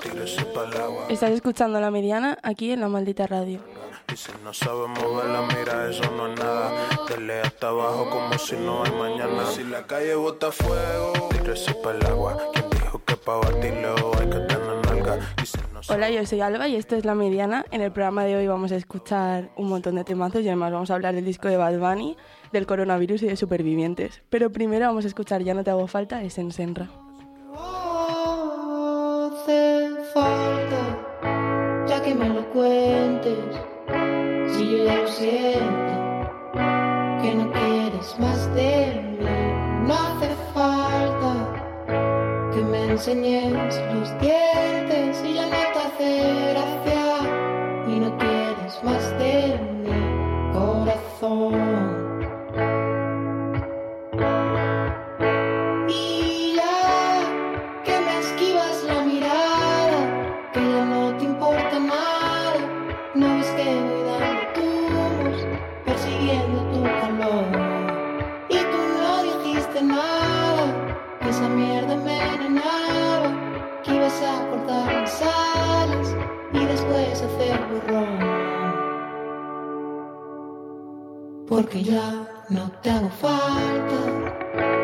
tírese pa'l agua. Estás escuchando La Mediana aquí en La Maldita Radio. Y si no sabes moverla, mira, eso no es nada. Dale hasta abajo como si no hay mañana. Si la calle bota fuego, tírese pa'l agua. ¿Quién dijo que pa' batirlo hay que tener nalga? Y si no Hola, yo soy Alba y esto es La Mediana. En el programa de hoy vamos a escuchar un montón de temazos y además vamos a hablar del disco de Bad Bunny, del coronavirus y de supervivientes. Pero primero vamos a escuchar Ya no te hago falta de Sensenra. hace falta, ya que me lo cuentes. Si yo ya lo siento, que no quieres más de mí, no hace falta que me enseñes los dientes y ya no te hace gracia y no quieres más de mi corazón. Después hacer borrón. Porque ya no te hago falta.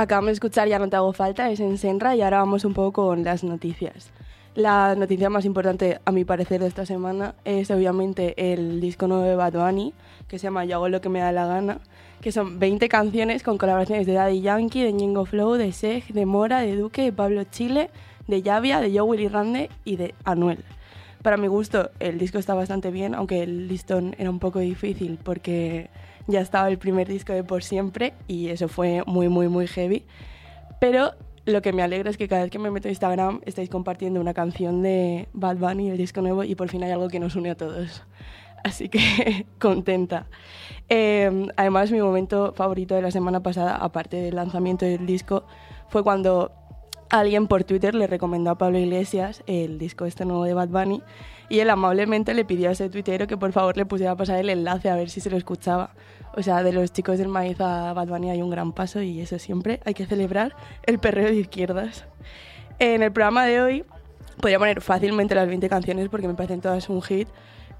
Acabamos de escuchar Ya no te hago falta, es en Senra y ahora vamos un poco con las noticias. La noticia más importante, a mi parecer, de esta semana es obviamente el disco nuevo de Bad Bunny, que se llama Yo hago lo que me da la gana, que son 20 canciones con colaboraciones de Daddy Yankee, de Ñengo Flow, de Sej, de Mora, de Duque, de Pablo Chile, de Llavia, de Joe Rande y de Anuel. Para mi gusto, el disco está bastante bien, aunque el listón era un poco difícil porque ya estaba el primer disco de Por Siempre y eso fue muy, muy, muy heavy. Pero lo que me alegra es que cada vez que me meto en Instagram estáis compartiendo una canción de Bad Bunny, el disco nuevo, y por fin hay algo que nos une a todos. Así que contenta. Eh, además, mi momento favorito de la semana pasada, aparte del lanzamiento del disco, fue cuando alguien por Twitter le recomendó a Pablo Iglesias el disco este nuevo de Bad Bunny y él amablemente le pidió a ese tuitero que por favor le pusiera a pasar el enlace a ver si se lo escuchaba. O sea, de los chicos del maíz a Bad Bunny hay un gran paso y eso siempre hay que celebrar el perreo de izquierdas. En el programa de hoy podría poner fácilmente las 20 canciones porque me parecen todas un hit,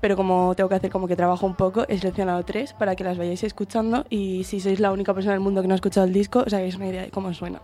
pero como tengo que hacer como que trabajo un poco, he seleccionado tres para que las vayáis escuchando y si sois la única persona del mundo que no ha escuchado el disco, os hagáis una idea de cómo suena.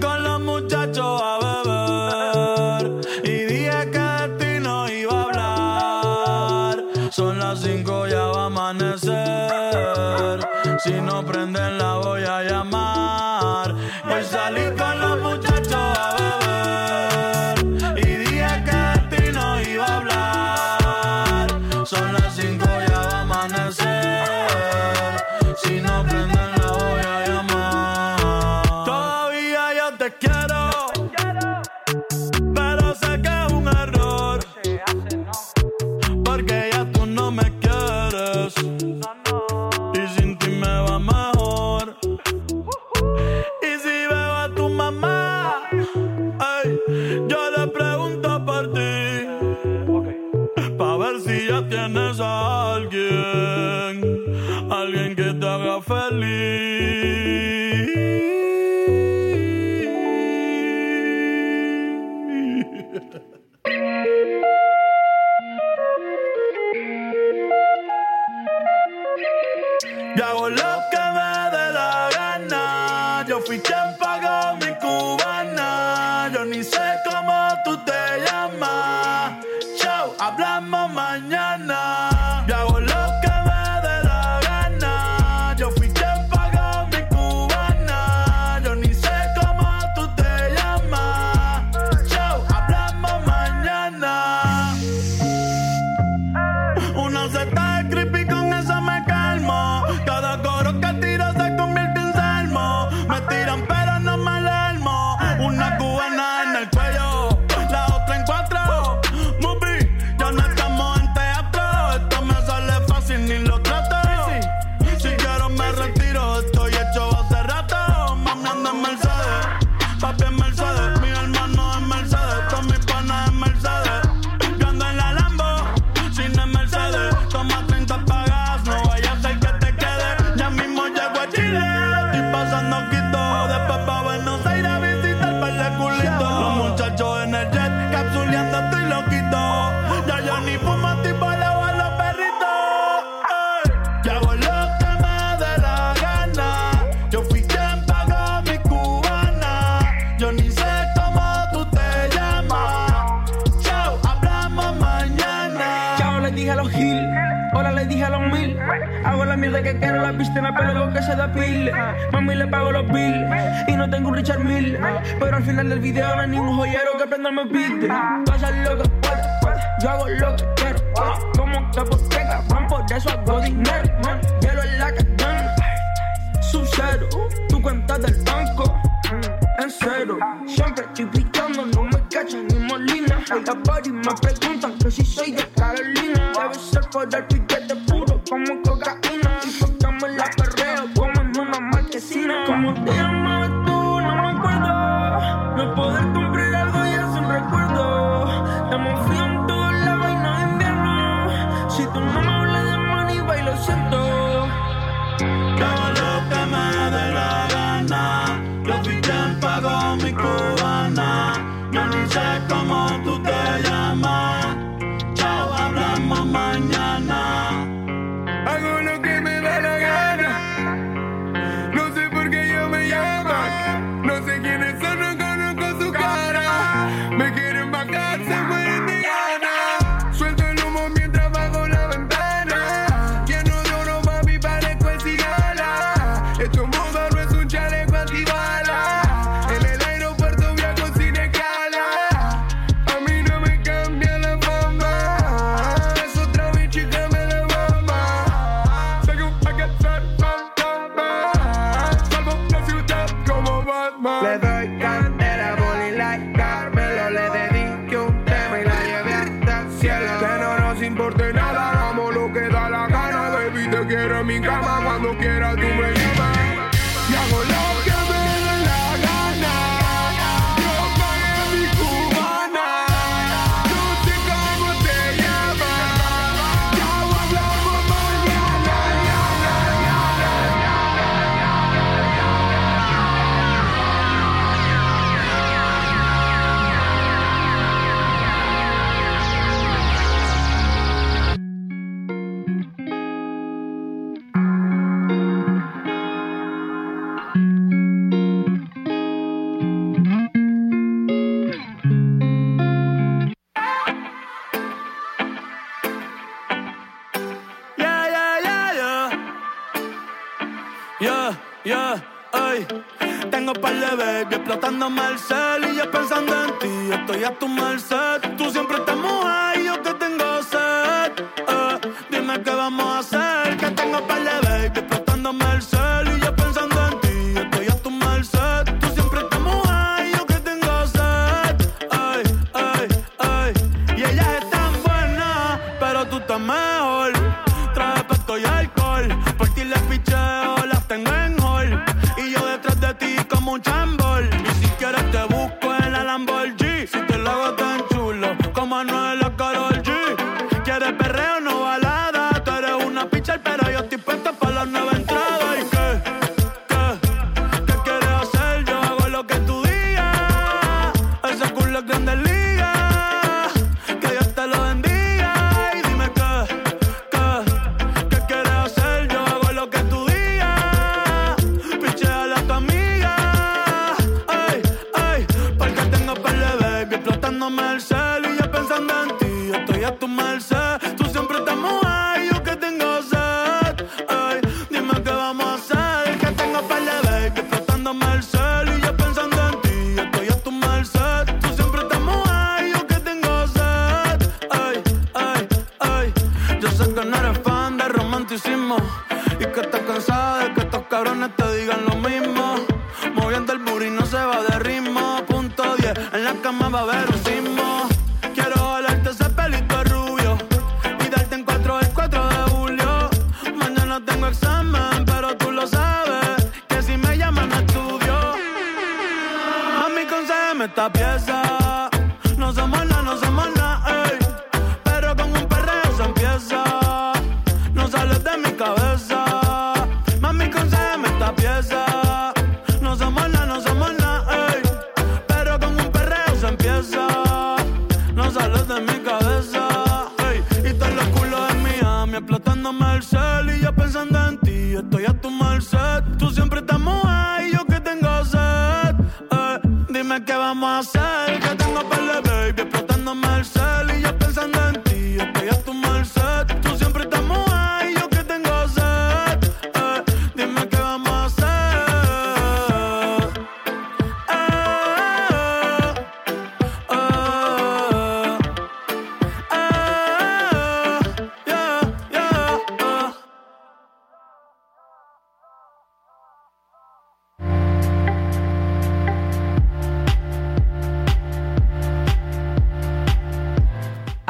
Con los muchachos a love. se depile. Mami, le pago los bills. Y no tengo un Richard Mill. Pero al final del video no hay ningún joyero que prenderme piste. Pasa lo que puedo, yo hago lo que quiero. Como que boteca, van por eso hago dinero. Man. Hielo en la cadena, sub-cero. Tu cuenta del banco, en cero. Siempre estoy picando, no me cachan ni molina. La party me preguntan que si soy de Carolina. Debe ser por el explotando Marcel y yo pensando en ti. Estoy a tu merced, tú siempre estás. esta tá pieza My a hacer?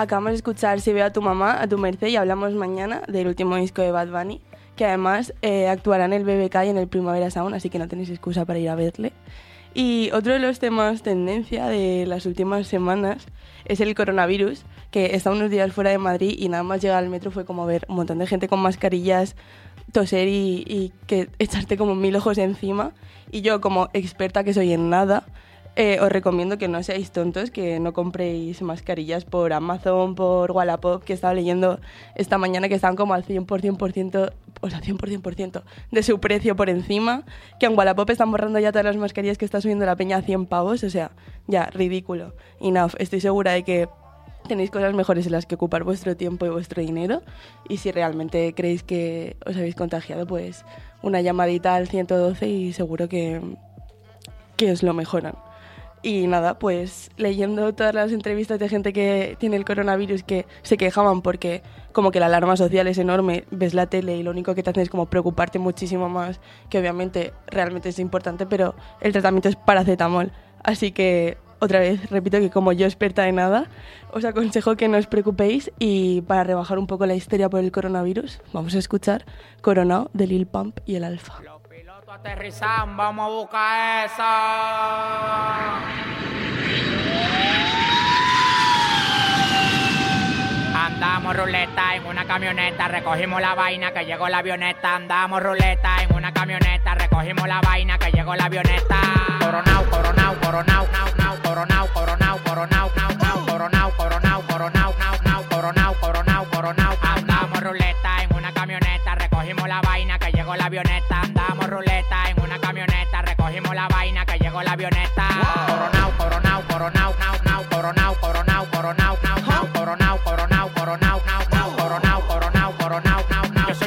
Acabamos de escuchar Si veo a tu mamá, a tu merced y hablamos mañana del último disco de Bad Bunny, que además eh, actuará en el BBK y en el Primavera Sound, así que no tenéis excusa para ir a verle. Y otro de los temas tendencia de las últimas semanas es el coronavirus, que está unos días fuera de Madrid y nada más llegar al metro fue como ver un montón de gente con mascarillas, toser y, y que echarte como mil ojos encima. Y yo como experta que soy en nada, eh, os recomiendo que no seáis tontos, que no compréis mascarillas por Amazon, por Wallapop, que estaba leyendo esta mañana que están como al 100%, por ciento, o sea, 100%, de su precio por encima, que en Wallapop están borrando ya todas las mascarillas que está subiendo la peña a 100 pavos, o sea, ya, ridículo. Enough, estoy segura de que tenéis cosas mejores en las que ocupar vuestro tiempo y vuestro dinero y si realmente creéis que os habéis contagiado, pues una llamadita al 112 y seguro que, que os lo mejoran. Y nada, pues leyendo todas las entrevistas de gente que tiene el coronavirus que se quejaban porque como que la alarma social es enorme, ves la tele y lo único que te hacen es como preocuparte muchísimo más, que obviamente realmente es importante, pero el tratamiento es paracetamol. Así que otra vez repito que como yo experta en nada, os aconsejo que no os preocupéis y para rebajar un poco la histeria por el coronavirus, vamos a escuchar Coronado de Lil Pump y el Alfa. Aterrizan, vamos a buscar esa. Andamos ruleta en una camioneta, recogimos la vaina que llegó la avioneta. Andamos ruleta en una camioneta, recogimos la vaina que llegó la avioneta. Coronao, coronao, coronao, nao, nao, coronao, coronao, coronao, nao, nao, coronao, coronao, coronao, nao, nao, coronao, coronao, coronao. Andamos ruleta en una camioneta, recogimos la vaina que llegó la avioneta. Andamos la vaina que llegó la avioneta. Coronao,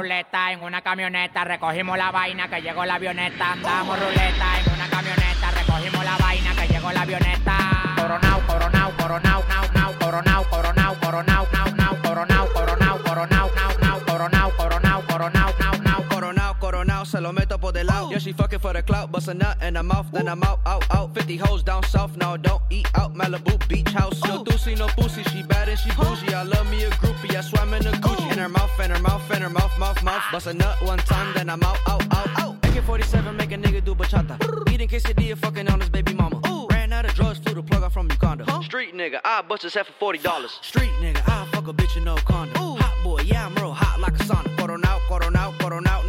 ruleta en una camioneta, recogimos la vaina que llegó la avioneta. Andamos ruleta en una camioneta, recogimos la vaina que llegó la avioneta. Coronao, coronao, coronao, nao, nao, coronao, coronao, coronao, nao, nao, coronao, coronao, coronao, nao, nao, coronao, coronao, coronao, nao, nao. Coronao, coronao, se lo meto por del lado. Yeah, she fucking for the clout, bust a nut in her mouth, then I'm out, out, out. 50 hoes down south, now don't eat out. Malibu beach house. No doozy, no pussy, she bad and she bougie. I love me a groupie, I swam in a Gucci. Mouth. Bust a nut one time, then I'm out, out, out, out. AK-47 make a nigga do bachata. Eating quesadilla, fucking on his baby mama. Ooh. Ran out of drugs, flew the plug out from Uganda. Street nigga, I bust his head for $40. Street nigga, I fuck a bitch in no condom. Hot boy, yeah, I'm real hot like a sauna. Coronao, coronao, coronao, now, now, coronao,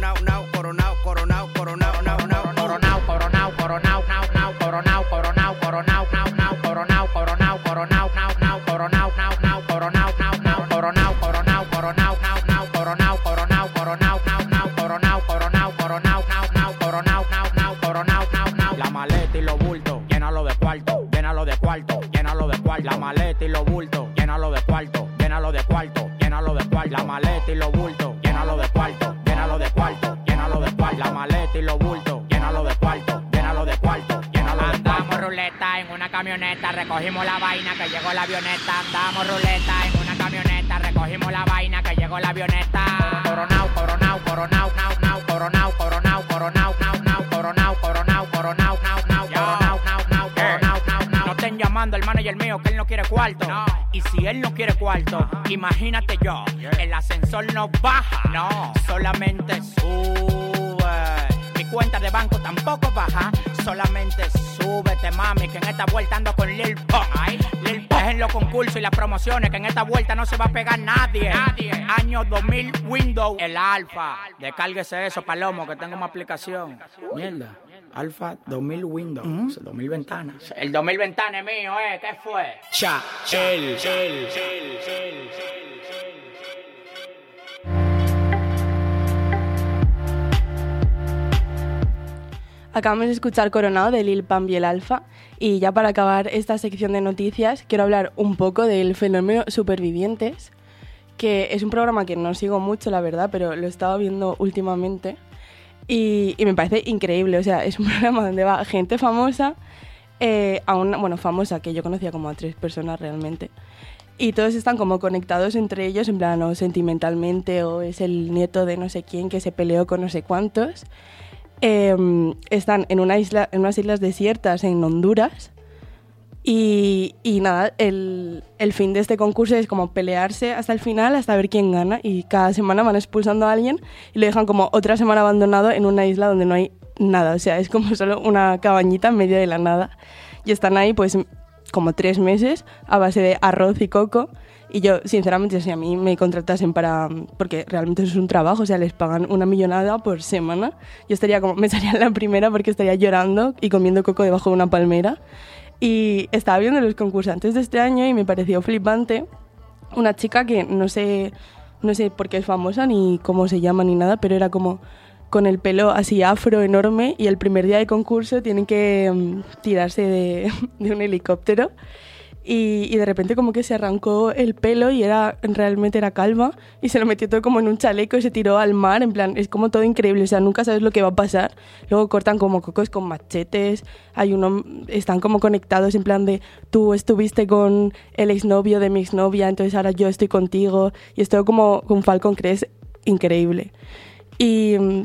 camioneta, recogimos la vaina que llegó la avioneta. Andamos ruleta en una camioneta, recogimos la vaina que llegó la avioneta. Coronao, coronao, coronao, nao, nao, coronao, coronao, coronao, nao, nao, coronao, coronao, coronao, nao, nao, coronao, nao, nao, coronao, nao, nao. No estén llamando al manager mío que él no quiere cuarto. Y si él no quiere cuarto, imagínate yo, el ascensor no baja, no, solamente sube. Cuenta de banco tampoco baja, solamente súbete, mami, que en esta vuelta ando con Lil Pump. Lil Pump es en los concursos y las promociones, que en esta vuelta no se va a pegar nadie. Nadie. Año 2000 Windows, el Alfa. Descárguese eso, Palomo, que tengo una aplicación. Mierda. Alfa 2000 Windows, 2000 ventanas. El 2000 ventanas es mío, ¿eh? ¿Qué fue? Cha, el, el, Acabamos de escuchar Coronado de Lil Pump y el Alfa. Y ya para acabar esta sección de noticias, quiero hablar un poco del fenómeno Supervivientes, que es un programa que no sigo mucho, la verdad, pero lo he estado viendo últimamente. Y, y me parece increíble. O sea, es un programa donde va gente famosa, eh, a una, bueno, famosa, que yo conocía como a tres personas realmente. Y todos están como conectados entre ellos, en plan, o sentimentalmente, o es el nieto de no sé quién que se peleó con no sé cuántos. Em, están en, una isla, en unas islas desiertas en Honduras. Y, y nada, el, el fin de este concurso es como pelearse hasta el final, hasta ver quién gana. Y cada semana van expulsando a alguien y lo dejan como otra semana abandonado en una isla donde no hay nada. O sea, es como solo una cabañita en medio de la nada. Y están ahí pues como tres meses a base de arroz y coco. Y yo, sinceramente, si a mí me contratasen para... Porque realmente eso es un trabajo, o sea, les pagan una millonada por semana. Yo estaría como... Me salía en la primera porque estaría llorando y comiendo coco debajo de una palmera. Y estaba viendo los concursantes de este año y me pareció flipante una chica que no sé, no sé por qué es famosa ni cómo se llama ni nada, pero era como con el pelo así afro enorme y el primer día de concurso tienen que um, tirarse de, de, un helicóptero y, y, de repente como que se arrancó el pelo y era realmente era calva y se lo metió todo como en un chaleco y se tiró al mar, en plan, es como todo increíble, o sea, nunca sabes lo que va a pasar. Luego cortan como cocos con machetes, hay uno, están como conectados en plan de tú estuviste con el exnovio de mi exnovia, entonces ahora yo estoy contigo y es todo como con Falcon es increíble. Y um,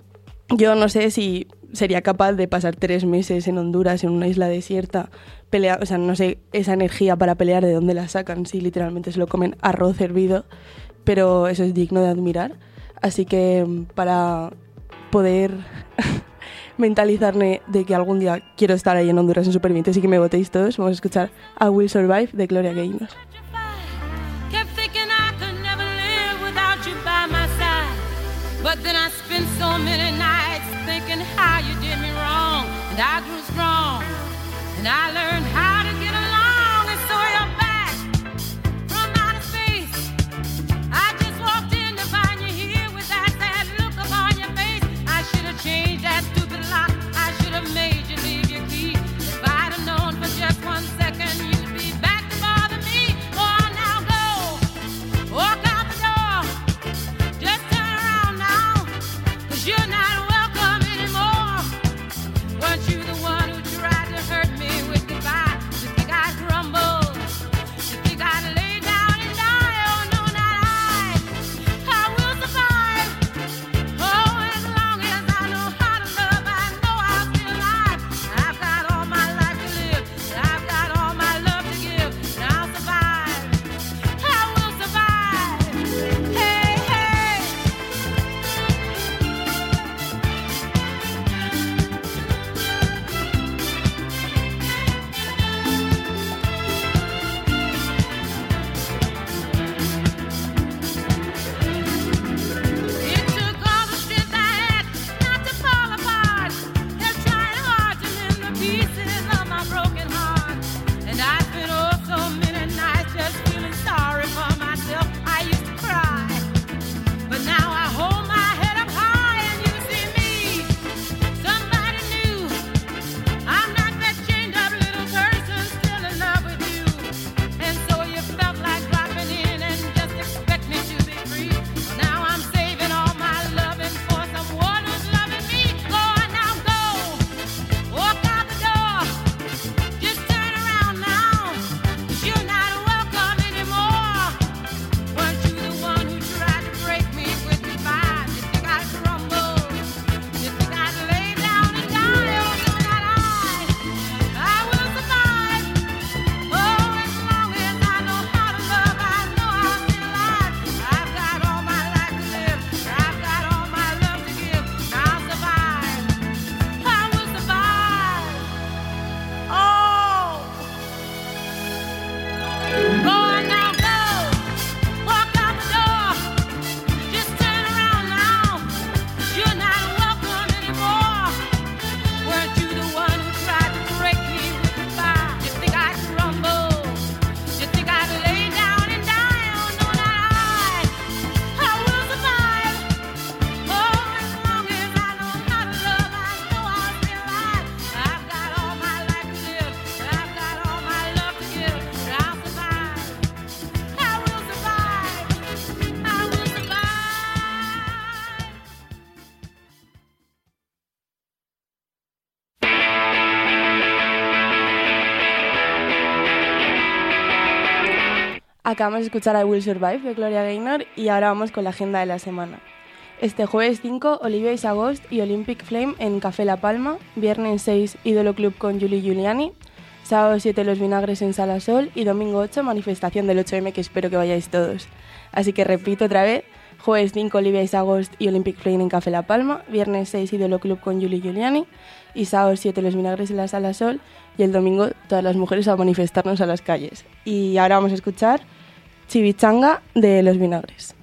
yo no sé si sería capaz de pasar tres meses en Honduras, en una isla desierta, pelear, o sea, no sé esa energía para pelear de dónde la sacan, si literalmente se lo comen arroz hervido, pero eso es digno de admirar. Así que para poder mentalizarme de que algún día quiero estar ahí en Honduras en Supervivientes y que me votéis todos, vamos a escuchar I Will Survive de Gloria Gaynor. But then I spent so many nights thinking how you did me wrong. And I grew strong. And I learned Acabamos de escuchar I Will Survive de Gloria Gaynor y ahora vamos con la agenda de la semana. Este jueves 5, Olivia y Sagost y Olympic Flame en Café La Palma. Viernes 6, Ídolo Club con Julie Giuliani. Sábado 7, Los Vinagres en Sala Sol. Y domingo 8, manifestación del 8M que espero que vayáis todos. Así que repito otra vez. Jueves 5, Olivia y Sagost y Olympic Flame en Café La Palma. Viernes 6, Ídolo Club con Julie Giuliani. Y sábado 7, Los Vinagres en la Sala Sol. Y el domingo, todas las mujeres a manifestarnos a las calles. Y ahora vamos a escuchar Chivichanga de Los Vinagres.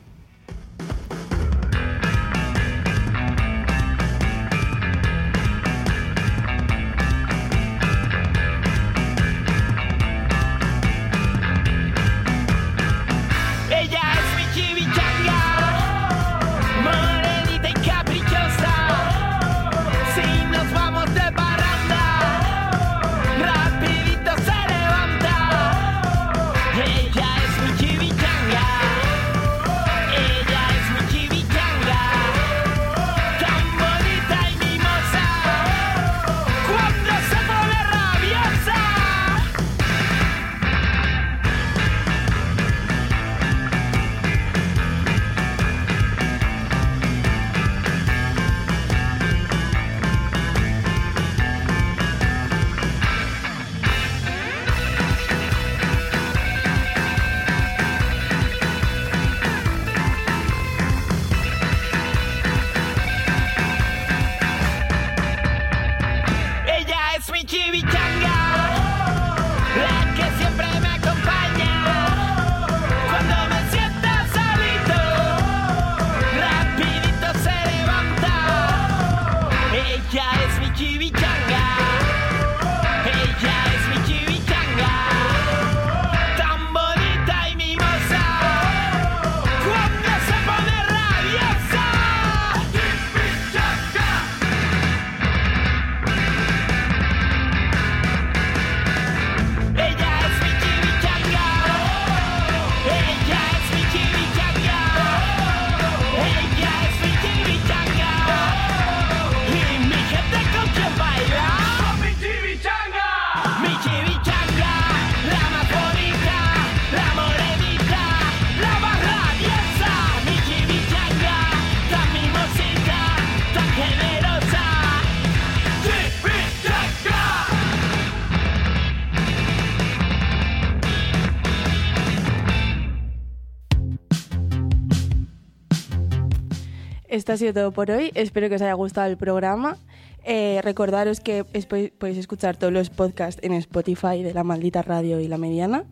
Esto ha sido todo por hoy. Espero que os haya gustado el programa. Eh, recordaros que es- podéis escuchar todos los podcasts en Spotify de La Maldita Radio y La Mediana.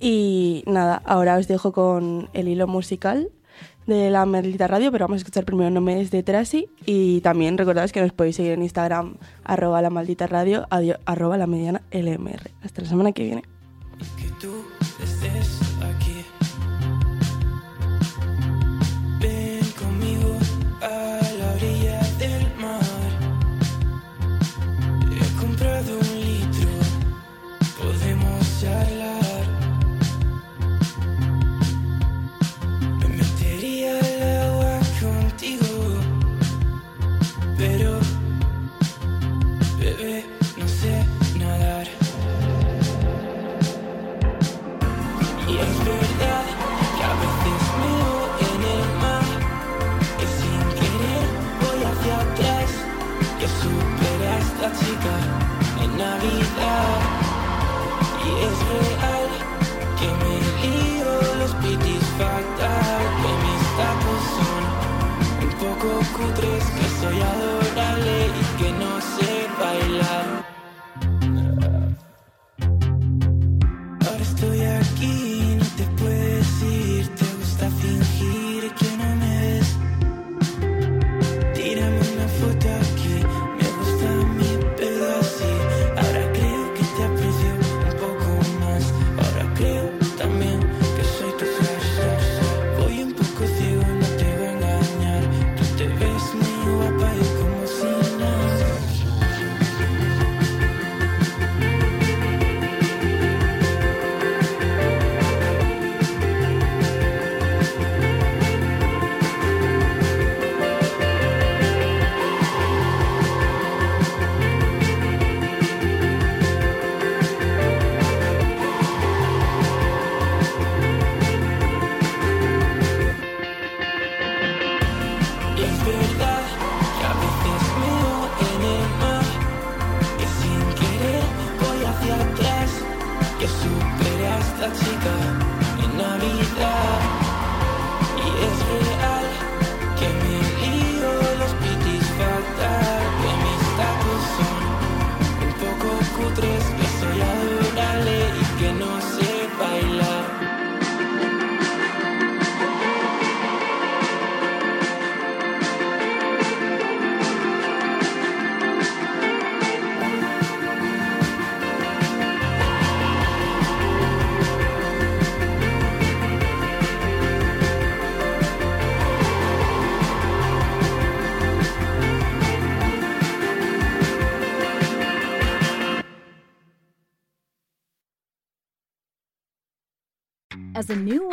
Y nada, ahora os dejo con el hilo musical de La Maldita Radio, pero vamos a escuchar primero No me des de Trasy. Y también recordaros que nos podéis seguir en Instagram, arroba La Maldita Radio, adio- arroba La Mediana LMR. Hasta la semana que viene.